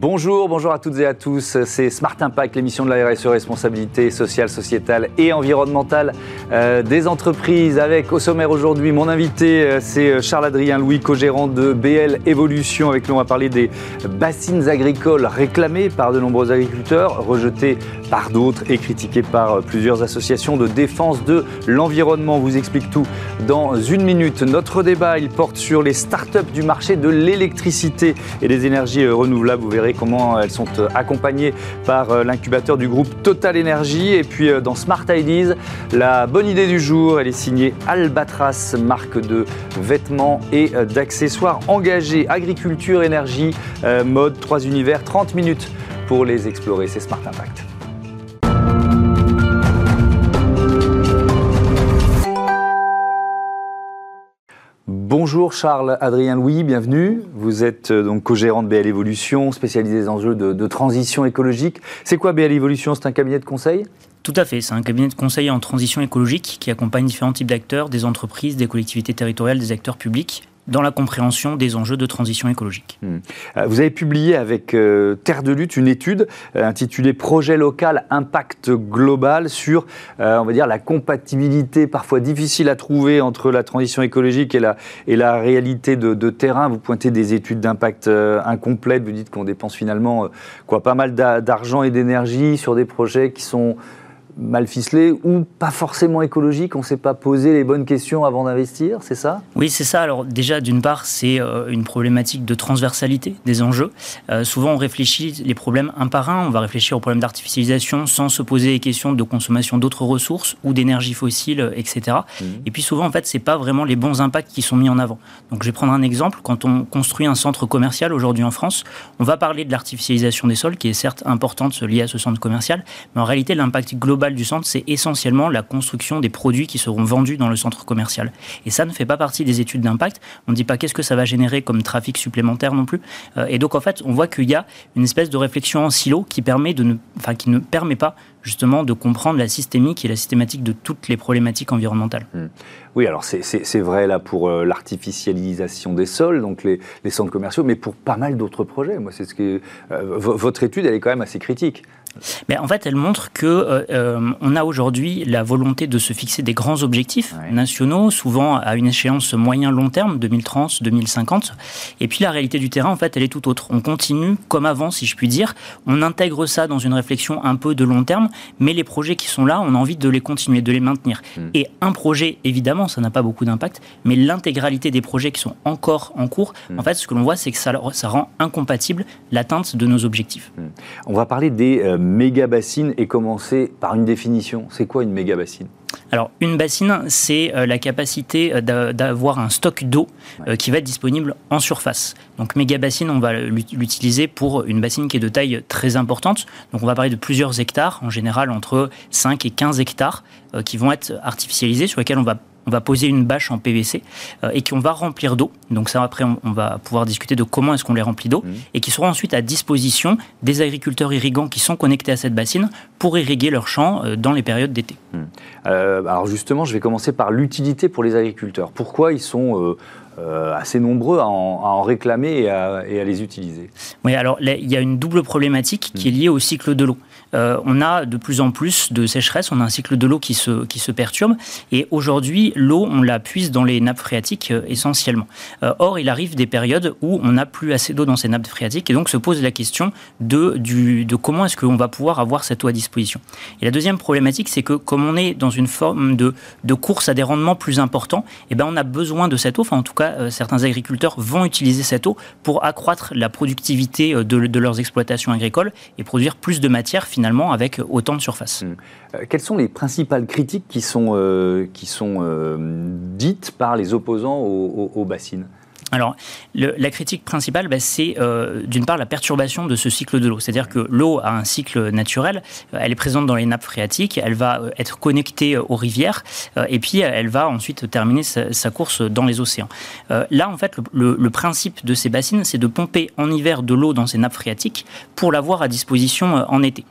Bonjour, bonjour à toutes et à tous. C'est Smart Impact, l'émission de la RSE, responsabilité sociale, sociétale et environnementale euh, des entreprises. Avec au sommaire aujourd'hui, mon invité, euh, c'est Charles-Adrien Louis, co-gérant de BL Evolution. Avec lui, on va parler des bassines agricoles réclamées par de nombreux agriculteurs, rejetées par d'autres et critiquées par euh, plusieurs associations de défense de l'environnement. vous explique tout dans une minute. Notre débat, il porte sur les startups du marché de l'électricité et des énergies renouvelables comment elles sont euh, accompagnées par euh, l'incubateur du groupe Total Energy. Et puis euh, dans Smart Ideas, la bonne idée du jour, elle est signée Albatras, marque de vêtements et d'accessoires engagés. Agriculture, énergie, mode, trois univers, 30 minutes pour les explorer. C'est Smart Impact. Bonjour Charles Adrien Louis, bienvenue. Vous êtes euh, donc co-gérant de BL Evolution, spécialisé dans le jeu de, transition écologique. C'est quoi BL Evolution C'est un cabinet de conseil? Tout à fait, c'est un cabinet de conseil en transition écologique qui accompagne différents types d'acteurs, des entreprises, des collectivités territoriales, des acteurs publics dans la compréhension des enjeux de transition écologique. Hmm. Euh, vous avez publié avec euh, Terre de Lutte une étude euh, intitulée Projet local impact global sur, on va dire, la compatibilité parfois difficile à trouver entre la transition écologique et la, et la réalité de, terrain. Vous pointez des études d'impact incomplètes, vous dites qu'on dépense finalement quoi, pas mal d'argent et d'énergie sur des projets qui sont mal ficelé ou pas forcément écologique On ne s'est pas posé les bonnes questions avant d'investir, c'est ça? Oui, c'est ça. Alors déjà, d'une part, c'est euh, une problématique de transversalité des enjeux. Euh, souvent, on réfléchit les problèmes un par un. On va réfléchir aux problèmes d'artificialisation sans se poser les questions de consommation d'autres ressources ou d'énergie fossile, etc. Mmh. Et puis souvent, en fait, c'est pas vraiment les bons impacts qui sont mis en avant. Donc, je vais prendre un exemple. Quand on construit un centre commercial aujourd'hui en France, on va parler de l'artificialisation des sols, qui est certes importante liée à ce centre commercial, mais en réalité, l'impact global du centre, c'est essentiellement la construction des produits qui seront vendus dans le centre commercial. Et ça ne fait pas partie des études d'impact. On ne dit pas qu'est-ce que ça va générer comme trafic supplémentaire non plus. Euh, et donc, en fait, on voit qu'il y a une espèce de réflexion en silo qui, permet de ne, enfin, qui ne permet pas justement de comprendre la systémique et la systématique de toutes les problématiques environnementales. Hmm. Oui, alors c'est vrai là pour euh, l'artificialisation des sols, donc les, centres commerciaux, mais pour pas mal d'autres projets. Moi, c'est ce que euh, votre étude, elle est quand même assez critique. Mais en fait, elle montre que euh, euh, on a aujourd'hui la volonté de se fixer des grands objectifs nationaux, souvent à une échéance moyen-long terme, 2030, 2050. Et puis la réalité du terrain, en fait, elle est tout autre. On continue comme avant, si je puis dire. On intègre ça dans une réflexion un peu de long terme, mais les projets qui sont là, on a envie de les continuer, de les maintenir. Hmm. Et un projet, évidemment, ça n'a pas beaucoup d'impact, mais l'intégralité des projets qui sont encore en cours, hmm. en fait, ce que l'on voit, c'est que ça, ça rend incompatible l'atteinte de nos objectifs. Hmm. On va parler des euh, méga bassine et commencer par une définition. C'est quoi une méga bassine? Alors, une bassine, c'est euh, la capacité euh, d'avoir un stock d'eau euh, qui va être disponible en surface. Donc, méga bassine, on va l'utiliser pour une bassine qui est de taille très importante. Donc, on va parler de plusieurs hectares, en général entre 5 et 15 hectares, qui vont être artificialisés, sur lesquels on va on va poser une bâche en PVC euh, et qu'on va remplir d'eau. Donc ça, après, on, va pouvoir discuter de comment est-ce qu'on les remplit d'eau mmh. et qui seront ensuite à disposition des agriculteurs irrigants qui sont connectés à cette bassine pour irriguer leurs champs euh, dans les périodes d'été. Mmh. Euh, alors justement, je vais commencer par l'utilité pour les agriculteurs. Pourquoi ils sont assez nombreux à en, réclamer et à, les utiliser? Oui, alors il y a une double problématique qui est liée au cycle de l'eau. Euh, on a de plus en plus de sécheresse, on a un cycle de l'eau qui se, qui se perturbe, et aujourd'hui, l'eau, on la puise dans les nappes phréatiques euh, essentiellement. or, il arrive des périodes où on n'a plus assez d'eau dans ces nappes phréatiques, et donc se pose la question de, du, de comment est-ce qu'on va pouvoir avoir cette eau à disposition. Et la deuxième problématique, c'est que comme on est dans une forme de, de course à des rendements plus importants, eh ben on a besoin de cette eau, enfin en tout cas euh, certains agriculteurs vont utiliser cette eau pour accroître la productivité euh, de, leurs exploitations agricoles et produire plus de matière finalement avec autant de surface. Mmh. Euh, quelles sont les principales critiques qui sont, qui sont dites par les opposants aux bassines? Alors, la critique principale, bah, c'est euh, d'une part la perturbation de ce cycle de l'eau. C'est-à-dire que l'eau a un cycle naturel, euh, elle est présente dans les nappes phréatiques, elle va euh, être connectée aux rivières, et puis elle va ensuite terminer sa, course dans les océans. là, en fait, le, principe de ces bassines, c'est de pomper en hiver de l'eau dans ces nappes phréatiques pour l'avoir à disposition en été.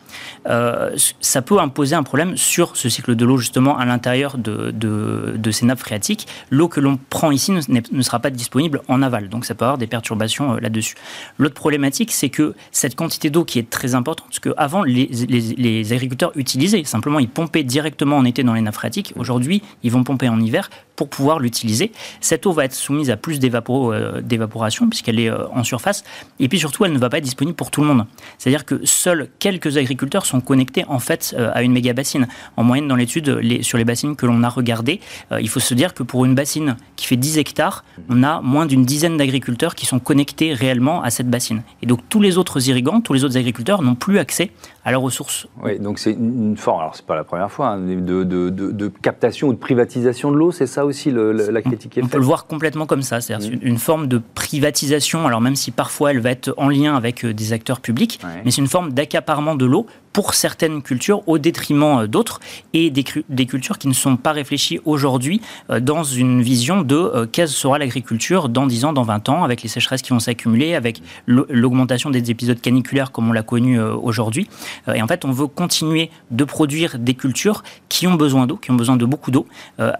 ça peut imposer un problème sur ce cycle de l'eau, justement, à l'intérieur de, ces nappes phréatiques. L'eau que l'on prend ici ne, ne sera pas disponible en aval. Donc ça peut avoir des perturbations là-dessus. L'autre problématique, c'est que cette quantité d'eau qui est très importante, parce qu'avant, les, les, agriculteurs utilisaient, simplement ils pompaient directement en été dans les nappes phréatiques. Aujourd'hui, ils vont pomper en hiver pour pouvoir l'utiliser. Cette eau va être soumise à plus d'évaporation puisqu'elle est en surface. Et puis surtout, elle ne va pas être disponible pour tout le monde. C'est-à-dire que seuls quelques agriculteurs sont connectés en fait à une méga bassine. En moyenne, dans l'étude, sur les bassines que l'on a regardées, il faut se dire que pour une bassine qui fait 10 hectares, on a moins d'une dizaine d'agriculteurs qui sont connectés réellement à cette bassine. Et donc tous les autres irrigants, tous les autres agriculteurs n'ont plus accès à leurs ressources. Oui, donc c'est une forme, alors c'est pas la première fois, hein, de, de, captation ou de privatisation de l'eau, c'est ça aussi la critique qui est faite On peut le voir complètement comme ça, c'est-à-dire mmh. une forme de privatisation, alors même si parfois elle va être en lien avec euh, des acteurs publics, mais c'est une forme d'accaparement de l'eau pour certaines cultures au détriment euh, d'autres et des, des, cultures qui ne sont pas réfléchies aujourd'hui euh, dans une vision de euh, quelle sera l'agriculture dans 10 ans, dans 20 ans, avec les sécheresses qui vont s'accumuler, avec l'augmentation des épisodes caniculaires comme on l'a connu aujourd'hui. Et en fait, on veut continuer de produire des cultures qui ont besoin d'eau, qui ont besoin de beaucoup d'eau,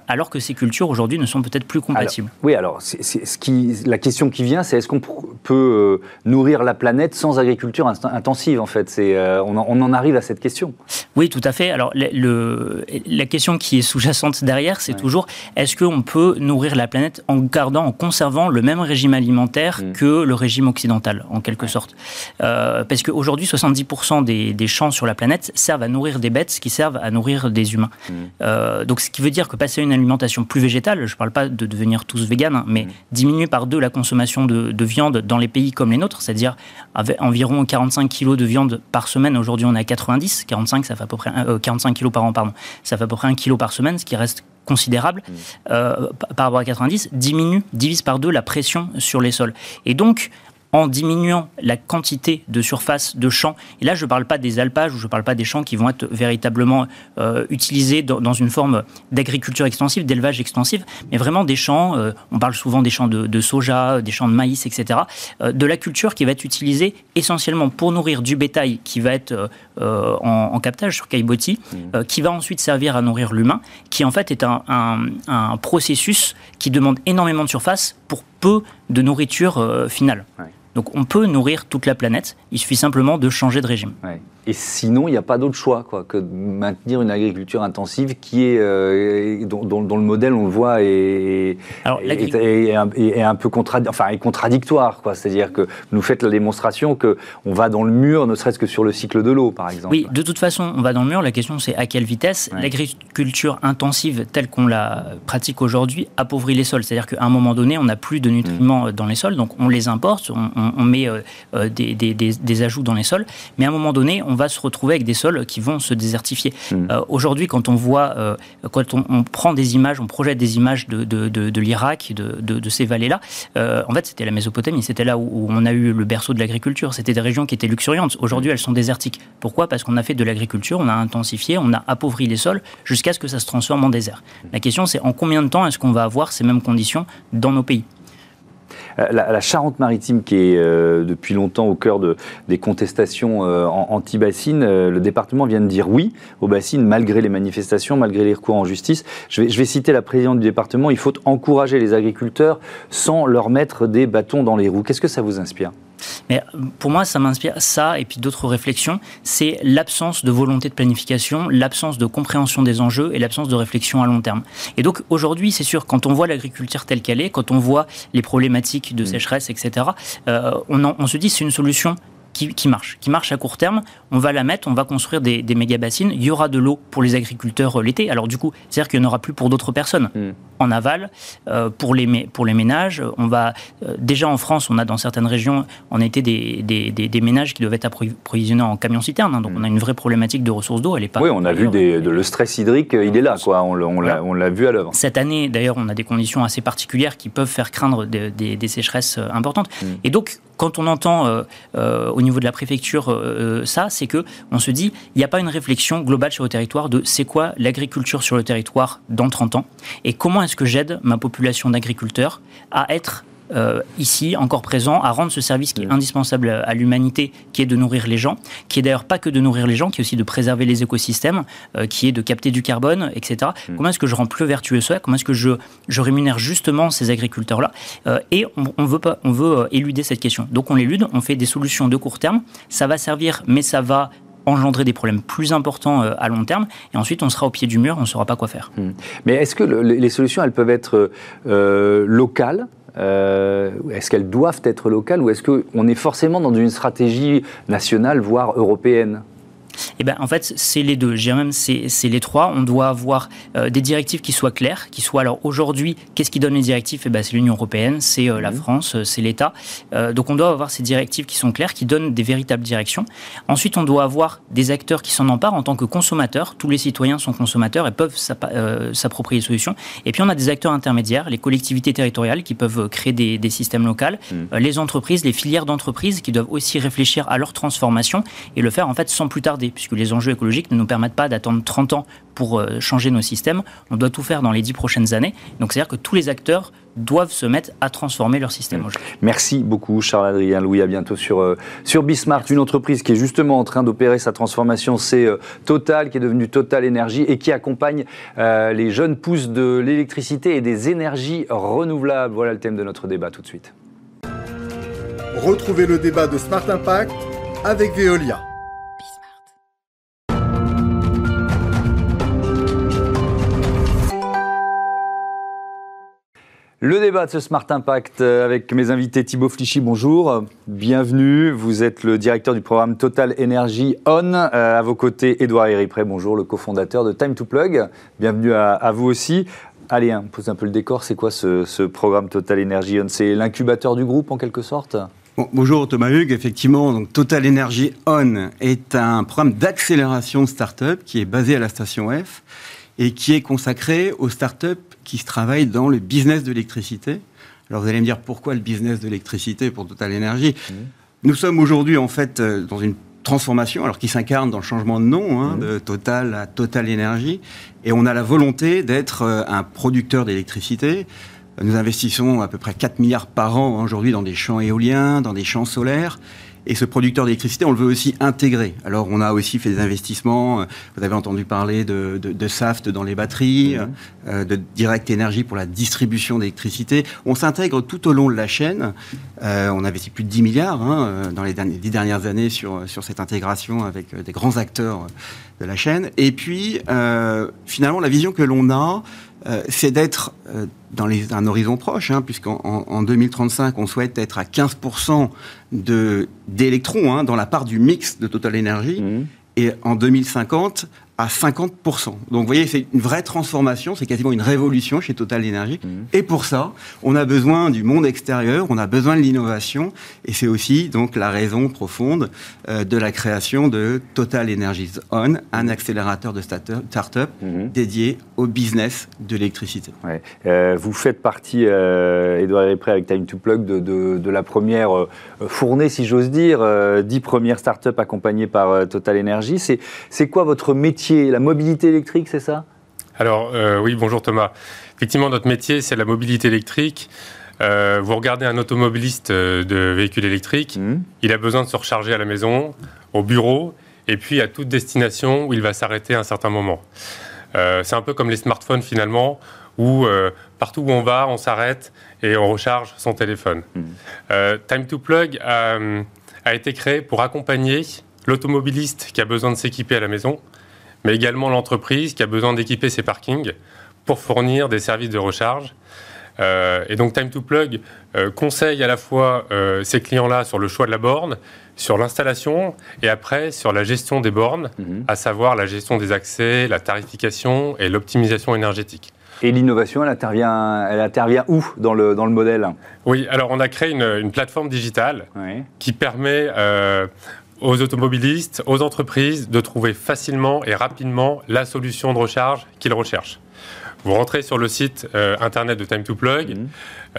alors que ces cultures aujourd'hui ne sont peut-être plus compatibles. oui, alors ce qui, la question qui vient, c'est est-ce qu'on peut nourrir la planète sans agriculture intensive en fait? On, on en arrive à cette question. Oui, tout à fait. Alors, le, la question qui est sous-jacente derrière, c'est toujours est-ce qu'on peut nourrir la planète en gardant, en conservant le même régime alimentaire mm. que le régime occidental, en quelque sorte? Euh, Parce qu'aujourd'hui, 70% des, des, champs sur la planète servent à nourrir des bêtes qui servent à nourrir des humains. Mm. Euh, donc, ce qui veut dire que passer à une alimentation plus végétale, je ne parle pas de devenir tous véganes, hein, mais mm. diminuer par deux la consommation de, de, viande dans les pays comme les nôtres, c'est-à-dire environ 45 kg de viande par semaine. Aujourd'hui, on a 90, 45, ça fait à peu près 45 euh, kilos par an, pardon, ça fait à peu près un kilo par semaine, ce qui reste considérable mmh. euh, par rapport à 90, diminue, divise par deux la pression sur les sols. Et donc, en diminuant la quantité de surface de champs. Et là, je ne parle pas des alpages ou je ne parle pas des champs qui vont être véritablement euh, utilisés dans, une forme d'agriculture extensive, d'élevage extensif, mais vraiment des champs, euh, on parle souvent des champs de, soja, des champs de maïs, etc., euh, de la culture qui va être utilisée essentiellement pour nourrir du bétail qui va être en, captage sur Caillebotti, mmh. qui va ensuite servir à nourrir l'humain, qui en fait est un, un, processus qui demande énormément de surface pour peu de nourriture finale. Donc on peut nourrir toute la planète, il suffit simplement de changer de régime. Et sinon, il n'y a pas d'autre choix quoi, que de maintenir une agriculture intensive qui est, euh, dont, le modèle, on le voit, est, est, un, peu enfin, est contradictoire. C'est-à-dire que vous nous faites la démonstration qu'on va dans le mur, ne serait-ce que sur le cycle de l'eau, par exemple. Oui, de toute façon, on va dans le mur. La question, c'est à quelle vitesse L'agriculture intensive, telle qu'on la pratique aujourd'hui, appauvrit les sols. C'est-à-dire qu'à un moment donné, on n'a plus de nutriments mm. dans les sols, donc on les importe, on, met euh, euh, des, des, des ajouts dans les sols, mais à un moment donné, on va se retrouver avec des sols qui vont se désertifier. Hmm. Euh, aujourd'hui, quand on voit, euh, quand on, prend des images, on projette des images de, de, l'Irak, de, ces vallées-là, euh, en fait, c'était la Mésopotamie, c'était là où, on a eu le berceau de l'agriculture. C'était des régions qui étaient luxuriantes. Aujourd'hui, elles sont désertiques. Pourquoi? Parce qu'on a fait de l'agriculture, on a intensifié, on a appauvri les sols jusqu'à ce que ça se transforme en désert. La question, c'est en combien de temps est-ce qu'on va avoir ces mêmes conditions dans nos pays? Euh, la, Charente-Maritime, qui est euh, depuis longtemps au cœur de, des contestations euh, anti-bassines, le département vient de dire oui aux bassines, malgré les manifestations, malgré les recours en justice. Je vais citer la présidente du département, il faut encourager les agriculteurs sans leur mettre des bâtons dans les roues. Qu'est-ce que ça vous inspire? Mais pour moi, ça m'inspire ça et puis d'autres réflexions. C'est l'absence de volonté de planification, l'absence de compréhension des enjeux et l'absence de réflexion à long terme. Et donc aujourd'hui, c'est sûr, quand on voit l'agriculture telle qu'elle est, quand on voit les problématiques de mmh. sécheresse, etc., euh, on, on se dit c'est une solution qui, marche, qui marche à court terme. On va la mettre, on va construire des, méga bassines. Il y aura de l'eau pour les agriculteurs euh, l'été. Alors du coup, c'est-à-dire qu'il n'y en aura plus pour d'autres personnes. Hmm. En aval, euh, pour, les, pour les ménages, on va euh, déjà en France, on a dans certaines régions en été des, des, ménages qui doivent être approvisionnés en camion citerne. Hein. donc hmm. on a une vraie problématique de ressources d'eau. Elle est pas. Oui, on a vu de, le stress hydrique, il est là, quoi. On, on l'a vu à l'œuvre. Cette année, d'ailleurs, on a des conditions assez particulières qui peuvent faire craindre des, sécheresses importantes. Hmm. Et donc, quand on entend euh, euh, au niveau de la préfecture euh, ça, c'est que on se dit il n'y a pas une réflexion globale sur le territoire de c'est quoi l'agriculture sur le territoire dans 30 ans et comment est-ce que j'aide ma population d'agriculteurs à être ici, encore présents, à rendre ce service qui est indispensable à l'humanité, qui est de nourrir les gens, qui est d'ailleurs pas que de nourrir les gens, qui est aussi de préserver les écosystèmes, qui est de capter du carbone, etc. Mm. Comment est-ce que je rends plus vertueux ça Comment est-ce que je, je rémunère justement ces agriculteurs-là? Et on, on, veut pas, on veut éluder cette question. Donc on l'élude, on fait des solutions de court terme. Ça va servir, mais ça va engendrer des problèmes plus importants euh, à long terme. Et ensuite, on sera au pied du mur, on ne saura pas quoi faire. Hmm. Mais est-ce que les solutions, elles peuvent être euh, locales? Euh, Est-ce qu'elles doivent être locales ou est-ce qu'on est forcément dans une stratégie nationale, voire européenne? Eh ben, en fait, c'est les deux. Je dirais même c'est les trois. On doit avoir euh, des directives qui soient claires, qui soient alors aujourd'hui, qu'est-ce qui donne les directives? Eh ben, C'est l'Union européenne, c'est euh, la mhm. France, euh, c'est l'État. donc on doit avoir ces directives qui sont claires, qui donnent des véritables directions. Ensuite, on doit avoir des acteurs qui s'en emparent en tant que consommateurs. Tous les citoyens sont consommateurs et peuvent s'approprier les solutions. Et puis on a des acteurs intermédiaires, les collectivités territoriales qui peuvent créer des, systèmes locaux, mhm. les entreprises, les filières d'entreprises qui doivent aussi réfléchir à leur transformation et le faire en fait sans plus tarder puisque les enjeux écologiques ne nous permettent pas d'attendre 30 ans pour euh, changer nos systèmes. On doit tout faire dans les 10 prochaines années. Donc c'est-à-dire que tous les acteurs doivent se mettre à transformer leur système. Merci beaucoup Charles-Adrien Louis, à bientôt sur, euh, sur Bismart, une entreprise qui est justement en train d'opérer sa transformation, c'est euh, Total, qui est devenu Total Énergie et qui accompagne les jeunes pousses de l'électricité et des énergies renouvelables. Voilà le thème de notre débat tout de suite. Retrouvez le débat de Smart Impact avec Veolia. Le débat de ce Smart Impact euh, avec mes invités Thibaut Flichy, bonjour, bienvenue. Vous êtes le directeur du programme Total Energy On. Euh, à vos côtés, Édouard Héripré, bonjour, le cofondateur de Time to Plug. Bienvenue à, vous aussi. Allez, on pose un peu le décor. C'est quoi ce, programme Total Energy On? C'est l'incubateur du groupe en quelque sorte? Bonjour Thomas Hugues, effectivement, Total Energy On est un programme d'accélération start-up qui est basé à la station F et qui est consacré aux start-up qui se travaille dans le business de l'électricité. Alors vous allez me dire pourquoi le business de l'électricité pour Total Energy? Mmh. Nous sommes aujourd'hui en fait euh, dans une transformation, alors qui s'incarne dans le changement de nom hein, mmh. de Total à Total Energy, et on a la volonté d'être euh, un producteur d'électricité. Nous investissons à peu près 4 milliards par an aujourd'hui dans des champs éoliens, dans des champs solaires. Et ce producteur d'électricité, on le veut aussi intégrer. Alors, on a aussi fait des investissements. Euh, vous avez entendu parler de, de, de SAFT dans les batteries, mhm. euh, de Direct Énergie pour la distribution d'électricité. On s'intègre tout au long de la chaîne. Euh, on investit plus de 10 milliards hein, euh, dans les dernières, 10 dernières années sur, sur cette intégration avec des grands acteurs de la chaîne. Et puis, finalement, la vision que l'on a, euh, c'est d'être euh, dans les, un horizon proche, hein, puisqu'en en, 2035, on souhaite être à 15% d'électrons hein, dans la part du mix de Total Energy. Mmh. Et en 2050, à 50%. Donc vous voyez, c'est une vraie transformation, c'est quasiment une révolution chez Total Energy. Mhm. Et pour ça, on a besoin du monde extérieur, on a besoin de l'innovation, et c'est aussi donc la raison profonde euh, de la création de Total Energies On, un accélérateur de start-up mhm. dédié au business de l'électricité. Ouais. Euh, vous faites partie, euh, Edouard Prêt avec Time to Plug, de, de, de la première euh, fournée, si j'ose dire, dix premières start-up accompagnées par Total Energy. C'est quoi votre métier la mobilité électrique, c'est ça? Alors euh, oui, bonjour Thomas. Effectivement, notre métier, c'est la mobilité électrique. Euh, vous regardez un automobiliste euh, de véhicules électriques, mmh. il a besoin de se recharger à la maison, au bureau, et puis à toute destination où il va s'arrêter à un certain moment. c'est un peu comme les smartphones finalement, où partout où on va, on s'arrête et on recharge son téléphone. Mmh. Time to Plug a été créé pour accompagner l'automobiliste qui a besoin de s'équiper à la maison mais également l'entreprise qui a besoin d'équiper ses parkings pour fournir des services de recharge. Euh, et donc Time to Plug euh, conseille à la fois euh, ces clients-là sur le choix de la borne, sur l'installation et après sur la gestion des bornes, mhm. à savoir la gestion des accès, la tarification et l'optimisation énergétique. Et l'innovation, elle intervient, elle intervient où dans le, dans le modèle? Oui, alors on a créé une, une plateforme digitale qui permet aux automobilistes, aux entreprises de trouver facilement et rapidement la solution de recharge qu'ils recherchent. Vous rentrez sur le site euh, internet de Time to Plug, mhm.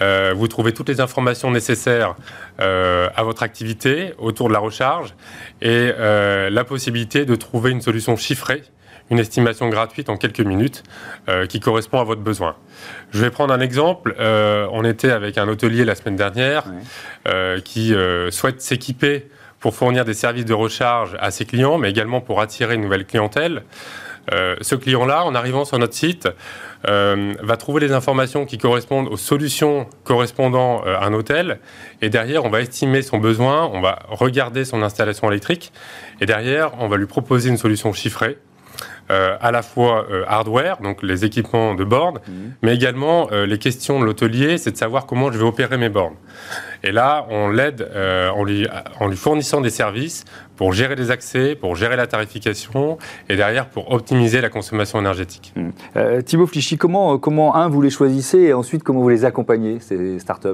euh, vous trouvez toutes les informations nécessaires euh, à votre activité autour de la recharge et la possibilité de trouver une solution chiffrée une estimation gratuite en quelques minutes qui correspond à votre besoin. Je vais prendre un exemple. on était avec un hôtelier la semaine dernière qui souhaite s'équiper pour fournir des services de recharge à ses clients, mais également pour attirer une nouvelle clientèle. Euh, ce client-là, en arrivant sur notre site, euh, va trouver les informations qui correspondent aux solutions correspondant euh, à un hôtel. Et derrière, on va estimer son besoin, on va regarder son installation électrique. Et derrière, on va lui proposer une solution chiffrée euh, à la fois euh, hardware, donc les équipements de bornes, mhm. mais également euh, les questions de l'hôtelier, c'est de savoir comment je vais opérer mes bornes. Et là, on l'aide en lui, en lui fournissant des services pour gérer les accès, pour gérer la tarification et derrière pour optimiser la consommation énergétique. Mmh. Thibaut Flichy, comment, comment, un, vous les choisissez et ensuite comment vous les accompagnez, ces startups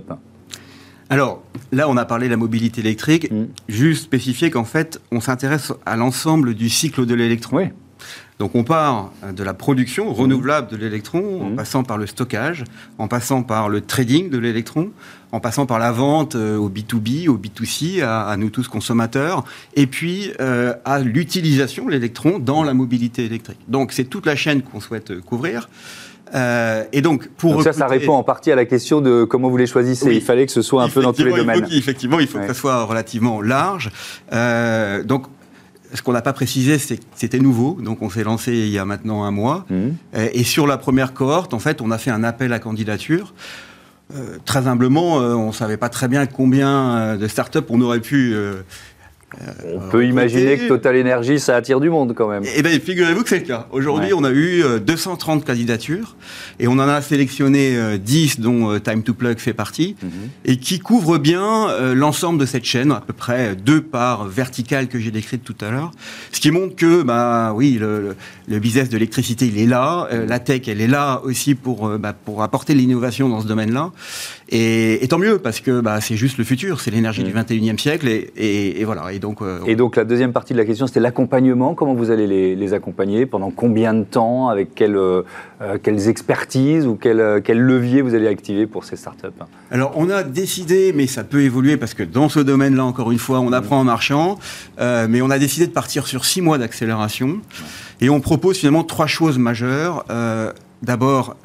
alors, là, on a parlé de la mobilité électrique. Mhm. Juste spécifier qu'en fait, on s'intéresse à l'ensemble du cycle de l'électron. Oui. Donc on part de la production renouvelable de l'électron, en mmh. passant par le stockage, en passant par le trading de l'électron, en passant par la vente euh, au B2B, au B2C, à, nous tous consommateurs, et puis euh, à l'utilisation de l'électron dans la mobilité électrique. Donc c'est toute la chaîne qu'on souhaite euh, couvrir. et donc, pour ça, ça répond en partie à la question de comment vous les choisissez. il fallait que ce soit un peu dans tous les domaines. effectivement, il faut que ça soit relativement large. donc, ce qu'on n'a pas précisé, c'est que c'était nouveau, donc on s'est lancé il y a maintenant un mois. Mmh. Et sur la première cohorte, en fait, on a fait un appel à candidature. Euh, très humblement, euh, on ne savait pas très bien combien euh, de startups on aurait pu on peut imaginer que Total Energy, ça attire du monde quand même. Eh bien, figurez-vous que c'est le cas. Aujourd'hui, on a eu 230 euh, candidatures et on en a sélectionné 10 euh, dont euh, Time to Plug fait partie mhm. et qui couvrent bien l'ensemble de cette chaîne, à peu près deux parts verticales que j'ai décrites tout à l'heure. Ce qui montre que, bah oui, le, business de l'électricité, il est là. la tech, elle est là aussi pour, bah, pour apporter l'innovation dans ce domaine-là. Et, tant mieux, parce que bah, c'est juste le futur, c'est l'énergie du 21e mm. siècle. Et, voilà. Et donc, euh, et donc la deuxième partie de la question, c'était l'accompagnement. Comment vous allez les, accompagner? Pendant combien de temps? Avec quelle, euh, quelles expertises ou quel, quel levier vous allez activer pour ces startups? Alors, on a décidé, mais ça peut évoluer, parce que dans ce domaine-là, encore une fois, on apprend en marchant, euh, mais on a décidé de partir sur six mois d'accélération. Et on propose finalement trois choses majeures. D'abord,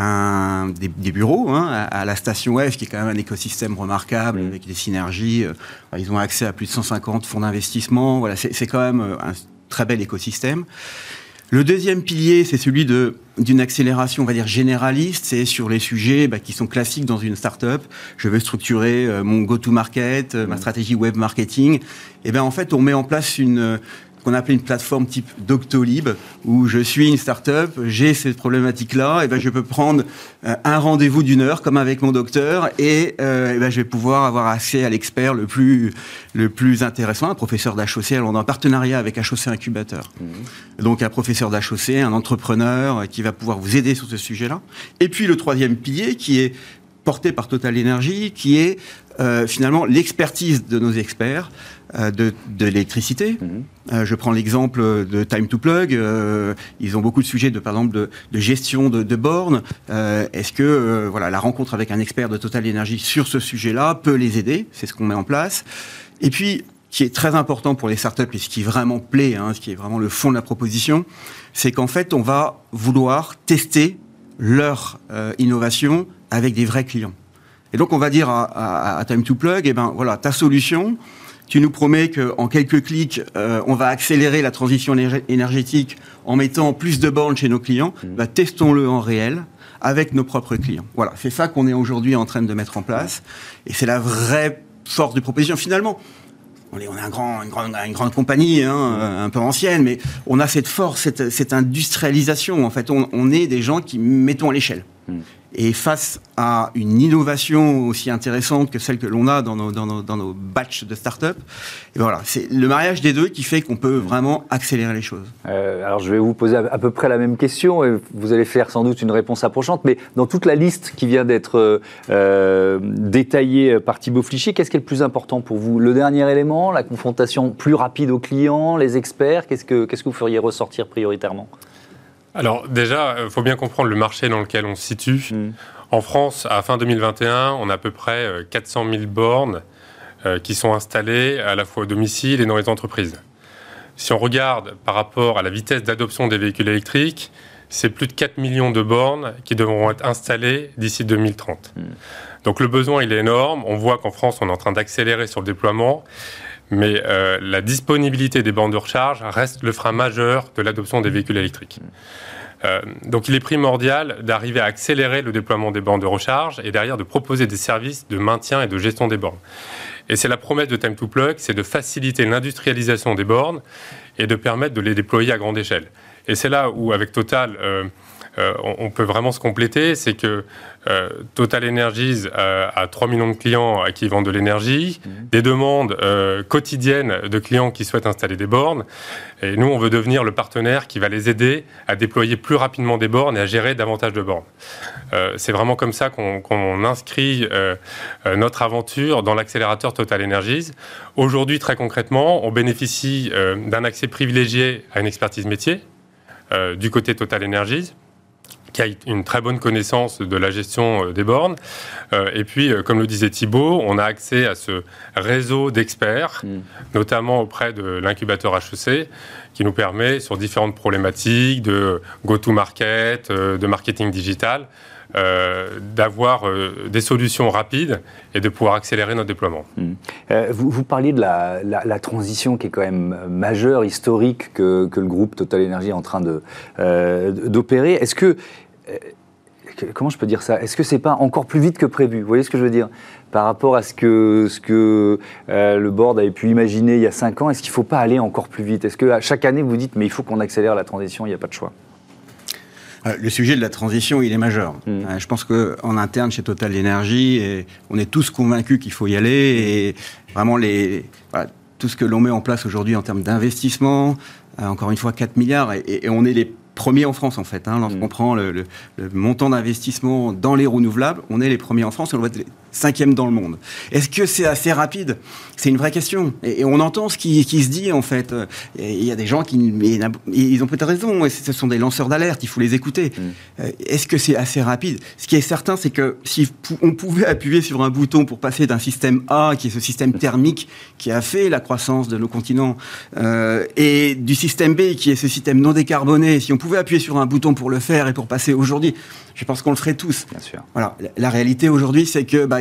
un, des, bureaux hein, à, la station F, qui est quand même un écosystème remarquable avec des synergies. Euh, ils ont accès à plus de 150 fonds d'investissement. Voilà, c'est quand même euh, un très bel écosystème. Le deuxième pilier, c'est celui d'une accélération, on va dire généraliste. C'est sur les sujets bah, qui sont classiques dans une start-up. Je veux structurer euh, mon go-to-market, ma stratégie web marketing. Et ben en fait, on met en place une qu'on appelait une plateforme type Doctolib, où je suis une start-up, j'ai cette problématique-là, et ben je peux prendre euh, un rendez-vous d'une heure, comme avec mon docteur, et, euh, ben je vais pouvoir avoir accès à l'expert le plus, le plus intéressant, un professeur d'HOC, alors on est en partenariat avec HOC Incubateur. Mmh. Donc un professeur d'HOC, un entrepreneur euh, qui va pouvoir vous aider sur ce sujet-là. Et puis le troisième pilier, qui est porté par Total Energy, qui est euh, finalement l'expertise de nos experts euh, de, l'électricité. Mhm. Euh, je prends l'exemple de Time to Plug. ils ont beaucoup de sujets, de, par exemple, de, gestion de, de bornes. Est-ce que voilà, la rencontre avec un expert de Total Energy sur ce sujet-là peut les aider? C'est ce qu'on met en place. Et puis, qui est très important pour les startups et ce qui vraiment plaît, hein, ce qui est vraiment le fond de la proposition, c'est qu'en fait, on va vouloir tester leur innovation avec des vrais clients. Et donc on va dire à, Time to Plug, eh ben voilà, ta solution, tu nous promets qu'en quelques clics, euh, on va accélérer la transition énergétique en mettant plus de bornes chez nos clients. Mmh. Bah, testons-le en réel avec nos propres clients. Voilà, c'est ça qu'on est aujourd'hui en train de mettre en place. Et c'est la vraie force de proposition. Finalement, on est, on est un grand, une, grande, une grande compagnie, hein, mmh. un peu ancienne, mais on a cette force, cette, cette industrialisation. En fait, on, on, est des gens qui mettons à l'échelle. Et face à une innovation aussi intéressante que celle que l'on a dans nos, dans nos, batchs de start-up, ben voilà, c'est le mariage des deux qui fait qu'on peut vraiment accélérer les choses. Euh, alors je vais vous poser à peu près la même question et vous allez faire sans doute une réponse approchante, mais dans toute la liste qui vient d'être euh, détaillée par Thibaut Flichy, qu'est-ce qui est le plus important pour vous? Le dernier élément, la confrontation plus rapide aux clients, les experts, qu'est-ce que, qu'est-ce que vous feriez ressortir prioritairement? Alors déjà, il faut bien comprendre le marché dans lequel on se situe. Mm. En France, à fin 2021, on a à peu près 400 euh, 000 bornes euh, qui sont installées à la fois au domicile et dans les entreprises. si on regarde par rapport à la vitesse d'adoption des véhicules électriques, c'est plus de 4 millions de bornes qui devront être installées d'ici 2030. Hmm. Donc le besoin, il est énorme. On voit qu'en France, on est en train d'accélérer sur le déploiement. Mais euh, la disponibilité des bornes de recharge reste le frein majeur de l'adoption des véhicules électriques. Euh, donc il est primordial d'arriver à accélérer le déploiement des bornes de recharge et derrière de proposer des services de maintien et de gestion des bornes. Et c'est la promesse de Time to Plug, c'est de faciliter l'industrialisation des bornes et de permettre de les déployer à grande échelle. Et c'est là où, avec Total, euh, euh, on, peut vraiment se compléter, c'est que euh, Total Energies a 3 millions de clients à qui ils vendent de l'énergie, mhm. des demandes euh, quotidiennes de clients qui souhaitent installer des bornes. Et nous, on veut devenir le partenaire qui va les aider à déployer plus rapidement des bornes et à gérer davantage de bornes. c'est vraiment comme ça qu'on inscrit notre aventure dans l'accélérateur Total Energies. Aujourd'hui, très concrètement, on bénéficie d'un accès privilégié à une expertise métier du côté Total Energies qui a une très bonne connaissance de la gestion euh, des bornes. Euh, et puis, euh, comme le disait Thibault, on a accès à ce réseau d'experts, mm. notamment auprès de l'incubateur HEC, qui nous permet, sur différentes problématiques de go-to-market, de marketing digital, d'avoir des solutions rapides et de pouvoir accélérer notre déploiement. Mm. vous, vous, parliez de la, transition qui est quand même majeure, historique, que, le groupe Total Energy est en train d'opérer. Est-ce que euh, comment je peux dire ça? Est-ce que c'est pas encore plus vite que prévu? Vous voyez ce que je veux dire? Par rapport à ce que, euh, le board avait pu imaginer il y a 5 ans, est-ce qu'il ne faut pas aller encore plus vite? Est-ce que chaque année vous dites mais il faut qu'on accélère la transition, il n'y a pas de choix? euh, le sujet de la transition, il est majeur. Mmh. je pense qu'en interne, chez Total Energy, on est tous convaincus qu'il faut y aller. Et vraiment, les, tout ce que l'on met en place aujourd'hui en termes d'investissement, encore une fois, 4 milliards, et, et, on est les premiers en France en fait. Hein, Lorsqu'on mm. prend le, montant d'investissement dans les renouvelables, on est les premiers en France et on va cinquièmes dans le monde. Est-ce que c'est assez rapide? C'est une vraie question. Et, on entend ce qui, se dit en fait. Il y a des gens qui, ils ont peut-être raison. Ce sont des lanceurs d'alerte. Il faut les écouter. Mm. Euh, est-ce que c'est assez rapide? Ce qui est certain, c'est que si on pouvait appuyer sur un bouton pour passer d'un système A, qui est ce système thermique qui a fait la croissance de nos continents, euh, et du système B, qui est ce système non décarboné, si on pouvait appuyer sur un bouton pour le faire et pour passer aujourd'hui, je pense qu'on le ferait tous. Bien sûr. Voilà. La, réalité aujourd'hui, c'est que bah,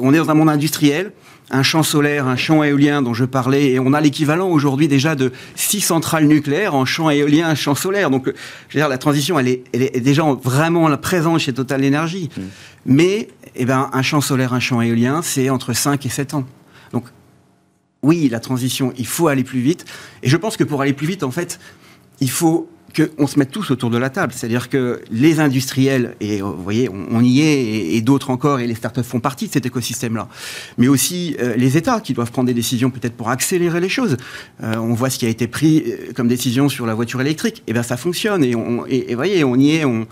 on est dans un monde industriel, un champ solaire, un champ éolien dont je parlais, et on a l'équivalent aujourd'hui déjà de six centrales nucléaires en champ éolien, un champ solaire. Donc, je veux dire, la transition, elle est, elle est déjà vraiment présente chez Total Energy. Mm. Mais, eh ben, un champ solaire, un champ éolien, c'est entre 5 et 7 ans. Donc, oui, la transition, il faut aller plus vite. Et je pense que pour aller plus vite, en fait, il faut qu'on se mette tous autour de la table. C'est-à-dire que les industriels, et euh, vous voyez, on, y est, et, d'autres encore, et les startups font partie de cet écosystème-là, mais aussi euh, les États qui doivent prendre des décisions peut-être pour accélérer les choses. Euh, on voit ce qui a été pris comme décision sur la voiture électrique. Eh bien ça fonctionne, et, on, voyez, on y est, on,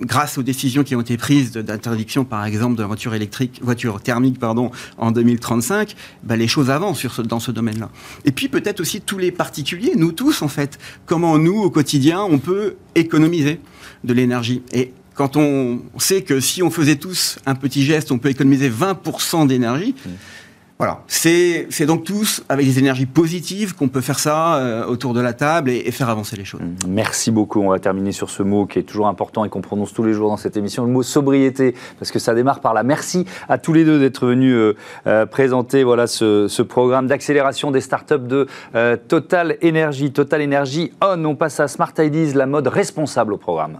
grâce aux décisions qui ont été prises d'interdiction, par exemple, de la voiture électrique, voiture thermique, pardon, en 2035, ben les choses avancent sur dans ce domaine-là. Et puis peut-être aussi tous les particuliers, nous tous en fait, comment nous, quotidien, on peut économiser de l'énergie. Et quand on sait que si on faisait tous un petit geste, on peut économiser 20% d'énergie. Voilà, c'est donc tous avec des énergies positives qu'on peut faire ça euh, autour de la table et, faire avancer les choses. Merci beaucoup. On va terminer sur ce mot qui est toujours important et qu'on prononce tous les jours dans cette émission, le mot sobriété, parce que ça démarre par là. Merci à tous les deux d'être venus euh, euh, présenter voilà ce, ce programme d'accélération des startups de Total Energy. Total Energy On. On passe à Smart Ideas, la mode responsable au programme.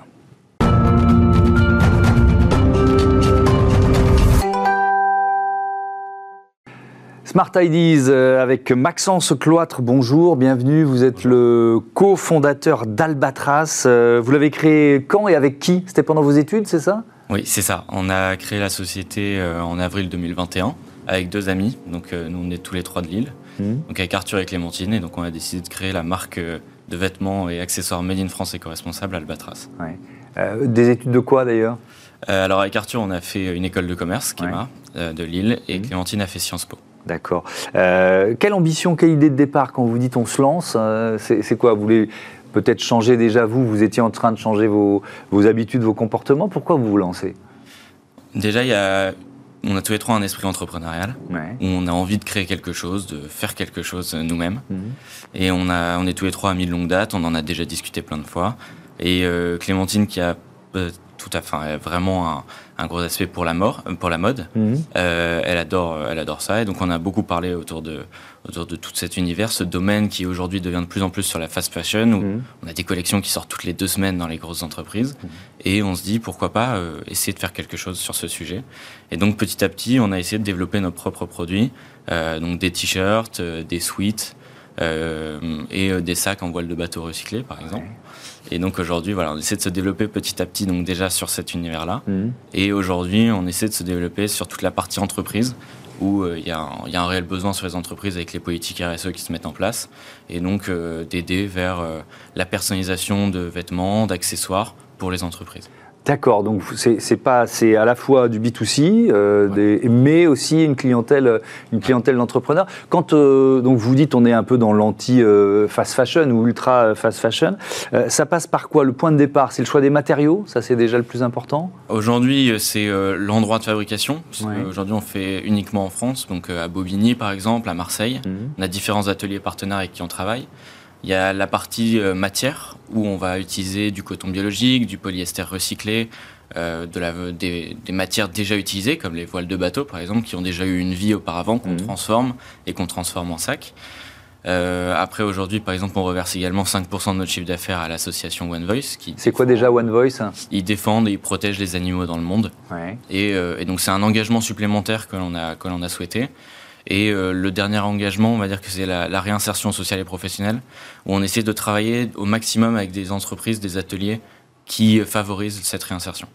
Smart Ideas euh, avec Maxence Cloître, bonjour, bienvenue. Vous êtes le cofondateur d'Albatras. Euh, vous l'avez créé quand et avec qui? C'était pendant vos études, c'est ça? Oui, c'est ça. On a créé la société euh, en avril 2021 avec deux amis. Donc nous, on est tous les trois de Lille. Hmm. Donc avec Arthur et Clémentine. Et donc on a décidé de créer la marque de vêtements et accessoires Made in France éco-responsable Albatras. des études de quoi d'ailleurs? Alors avec Arthur, on a fait une école de commerce, Kema, de Lille. Et hmm. Clémentine a fait Sciences Po. D'accord. Euh, quelle ambition, quelle idée de départ quand vous dites on se lance euh, C'est quoi? Vous voulez peut-être changer déjà vous Vous étiez en train de changer vos, habitudes, vos comportements. Pourquoi vous vous lancez? Déjà, il y a on a tous les trois un esprit entrepreneurial, Ouais. où on a envie de créer quelque chose, de faire quelque chose nous-mêmes. Mhm. Et on, a, on est tous les trois amis de longue date, on en a déjà discuté plein de fois. Et euh, Clémentine, qui a euh, tout à fait vraiment un, un gros aspect pour la, mort, euh, pour la mode, Mhm. euh, elle, adore, elle adore ça. Et donc on a beaucoup parlé autour de, autour de tout cet univers, ce domaine qui aujourd'hui devient de plus en plus sur la fast fashion, où Mhm. on a des collections qui sortent toutes les deux semaines dans les grosses entreprises. Et on se dit pourquoi pas euh, essayer de faire quelque chose sur ce sujet. Et donc petit à petit, on a essayé de développer nos propres produits, euh, donc des t-shirts, des sweats euh, et euh, des sacs en voile de bateau recyclé par exemple. Et donc aujourd'hui, voilà, on essaie de se développer petit à petit, donc déjà sur cet univers-là. Mhm. Et aujourd'hui, on essaie de se développer sur toute la partie entreprise, où euh, il y, a un- il y a un réel besoin sur les entreprises avec les politiques RSE qui se mettent en place, et donc euh, d'aider vers euh, la personnalisation de vêtements, d'accessoires pour les entreprises. D'accord, donc c'est pas c'est à la fois du B2C, euh, des- mais aussi une clientèle une clientèle d'entrepreneurs. Quand euh, donc vous dites on est un peu dans l'anti euh, fast fashion ou ultra fast fashion, ça passe par quoi? Le point de départ, c'est le choix des matériaux, ça c'est déjà le plus important? Aujourd'hui, c'est l'endroit de fabrication. Ouais. qu'aujourd'hui, on fait uniquement en France, donc à Bobigny par exemple, à Marseille. Mhm. On a différents ateliers partenaires avec qui on travaille. Il y a la partie euh, matière où on va utiliser du coton biologique, du polyester recyclé, euh, de la, des, des matières déjà utilisées comme les voiles de bateau par exemple qui ont déjà eu une vie auparavant qu'on Mhm. transforme et qu'on transforme en sac. Euh, après aujourd'hui par exemple on reverse également 5% de notre chiffre d'affaires à l'association One Voice qui C'est quoi déjà One Voice? Hein ils défendent et ils protègent les animaux dans le monde. Ouais. Et, euh, et donc c'est un engagement supplémentaire que l'on a, que l'on a souhaité. Et euh, le dernier engagement, on va dire que c'est la, la réinsertion sociale et professionnelle, où on essaie de travailler au maximum avec des entreprises, des ateliers qui favorisent cette réinsertion.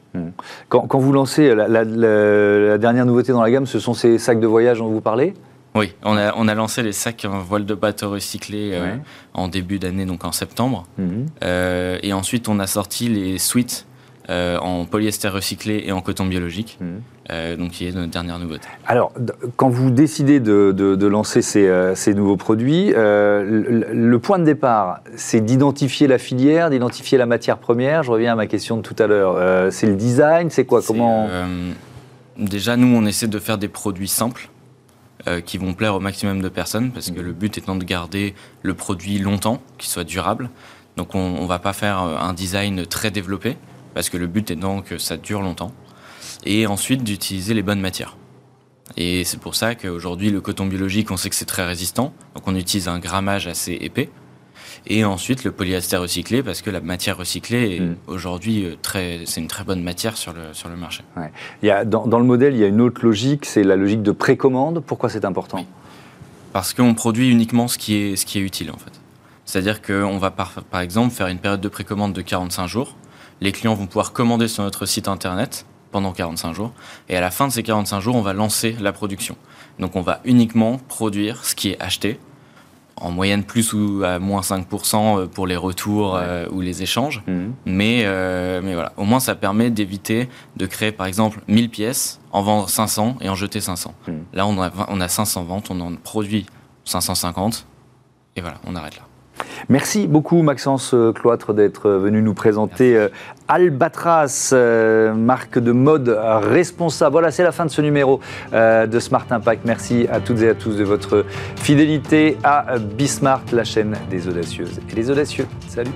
Quand, quand vous lancez la, la- la- la dernière nouveauté dans la gamme, ce sont ces sacs de voyage dont vous parlez? Oui, on a, on a lancé les sacs en voile de bateau recyclé euh, en début d'année, donc en septembre. Mhm. Euh, et ensuite, on a sorti les suites euh, en polyester recyclé et en coton biologique, Mhm. euh, donc qui est notre dernière nouveauté. Alors, quand vous décidez de, de- de lancer ces, euh, ces nouveaux produits, le, le point de départ, c'est d'identifier la filière, d'identifier la matière première. Je reviens à ma question de tout à l'heure. C'est le design, c'est quoi Comment Déjà, nous, on essaie de faire des produits simples qui vont plaire au maximum de personnes parce que le but étant de garder le produit longtemps, qu'il soit durable. Donc, on ne va pas faire un design très développé parce que le but étant que ça dure longtemps. Et ensuite, d'utiliser les bonnes matières. Et c'est pour ça qu'aujourd'hui, le coton biologique, on sait que c'est très résistant. Donc, on utilise un grammage assez épais. Et ensuite, le polyester recyclé, parce que la matière recyclée est Mm. aujourd'hui euh, c'est une très bonne matière sur le, sur le marché. il y a, dans, dans le modèle, il y a une autre logique, c'est la logique de précommande. Pourquoi c'est important? Oui. Parce qu'on produit uniquement ce qui est, ce qui est utile, en fait. C'est-à-dire qu'on va, par, par exemple, faire une période de précommande de 45 jours. Les clients vont pouvoir commander sur notre site internet pendant 45 jours. Et à la fin de ces 45 jours, on va lancer la production. Donc, on va uniquement produire ce qui est acheté, en moyenne plus ou à moins 5% pour les retours euh, ou les échanges. Mhm. Mais, euh, mais voilà, au moins ça permet d'éviter de créer par exemple 1000 pièces, en vendre 500 et en jeter 500. Mm. Là, on a, on a 500 ventes, on en produit 550 et voilà, on arrête là. Merci beaucoup Maxence euh, Cloître d'être venu nous présenter euh, Albatras, euh, marque de mode responsable. Voilà, c'est la fin de ce numéro de Smart Impact. Merci à toutes et à tous de votre fidélité à Bismart, la chaîne des audacieuses et des audacieux. Salut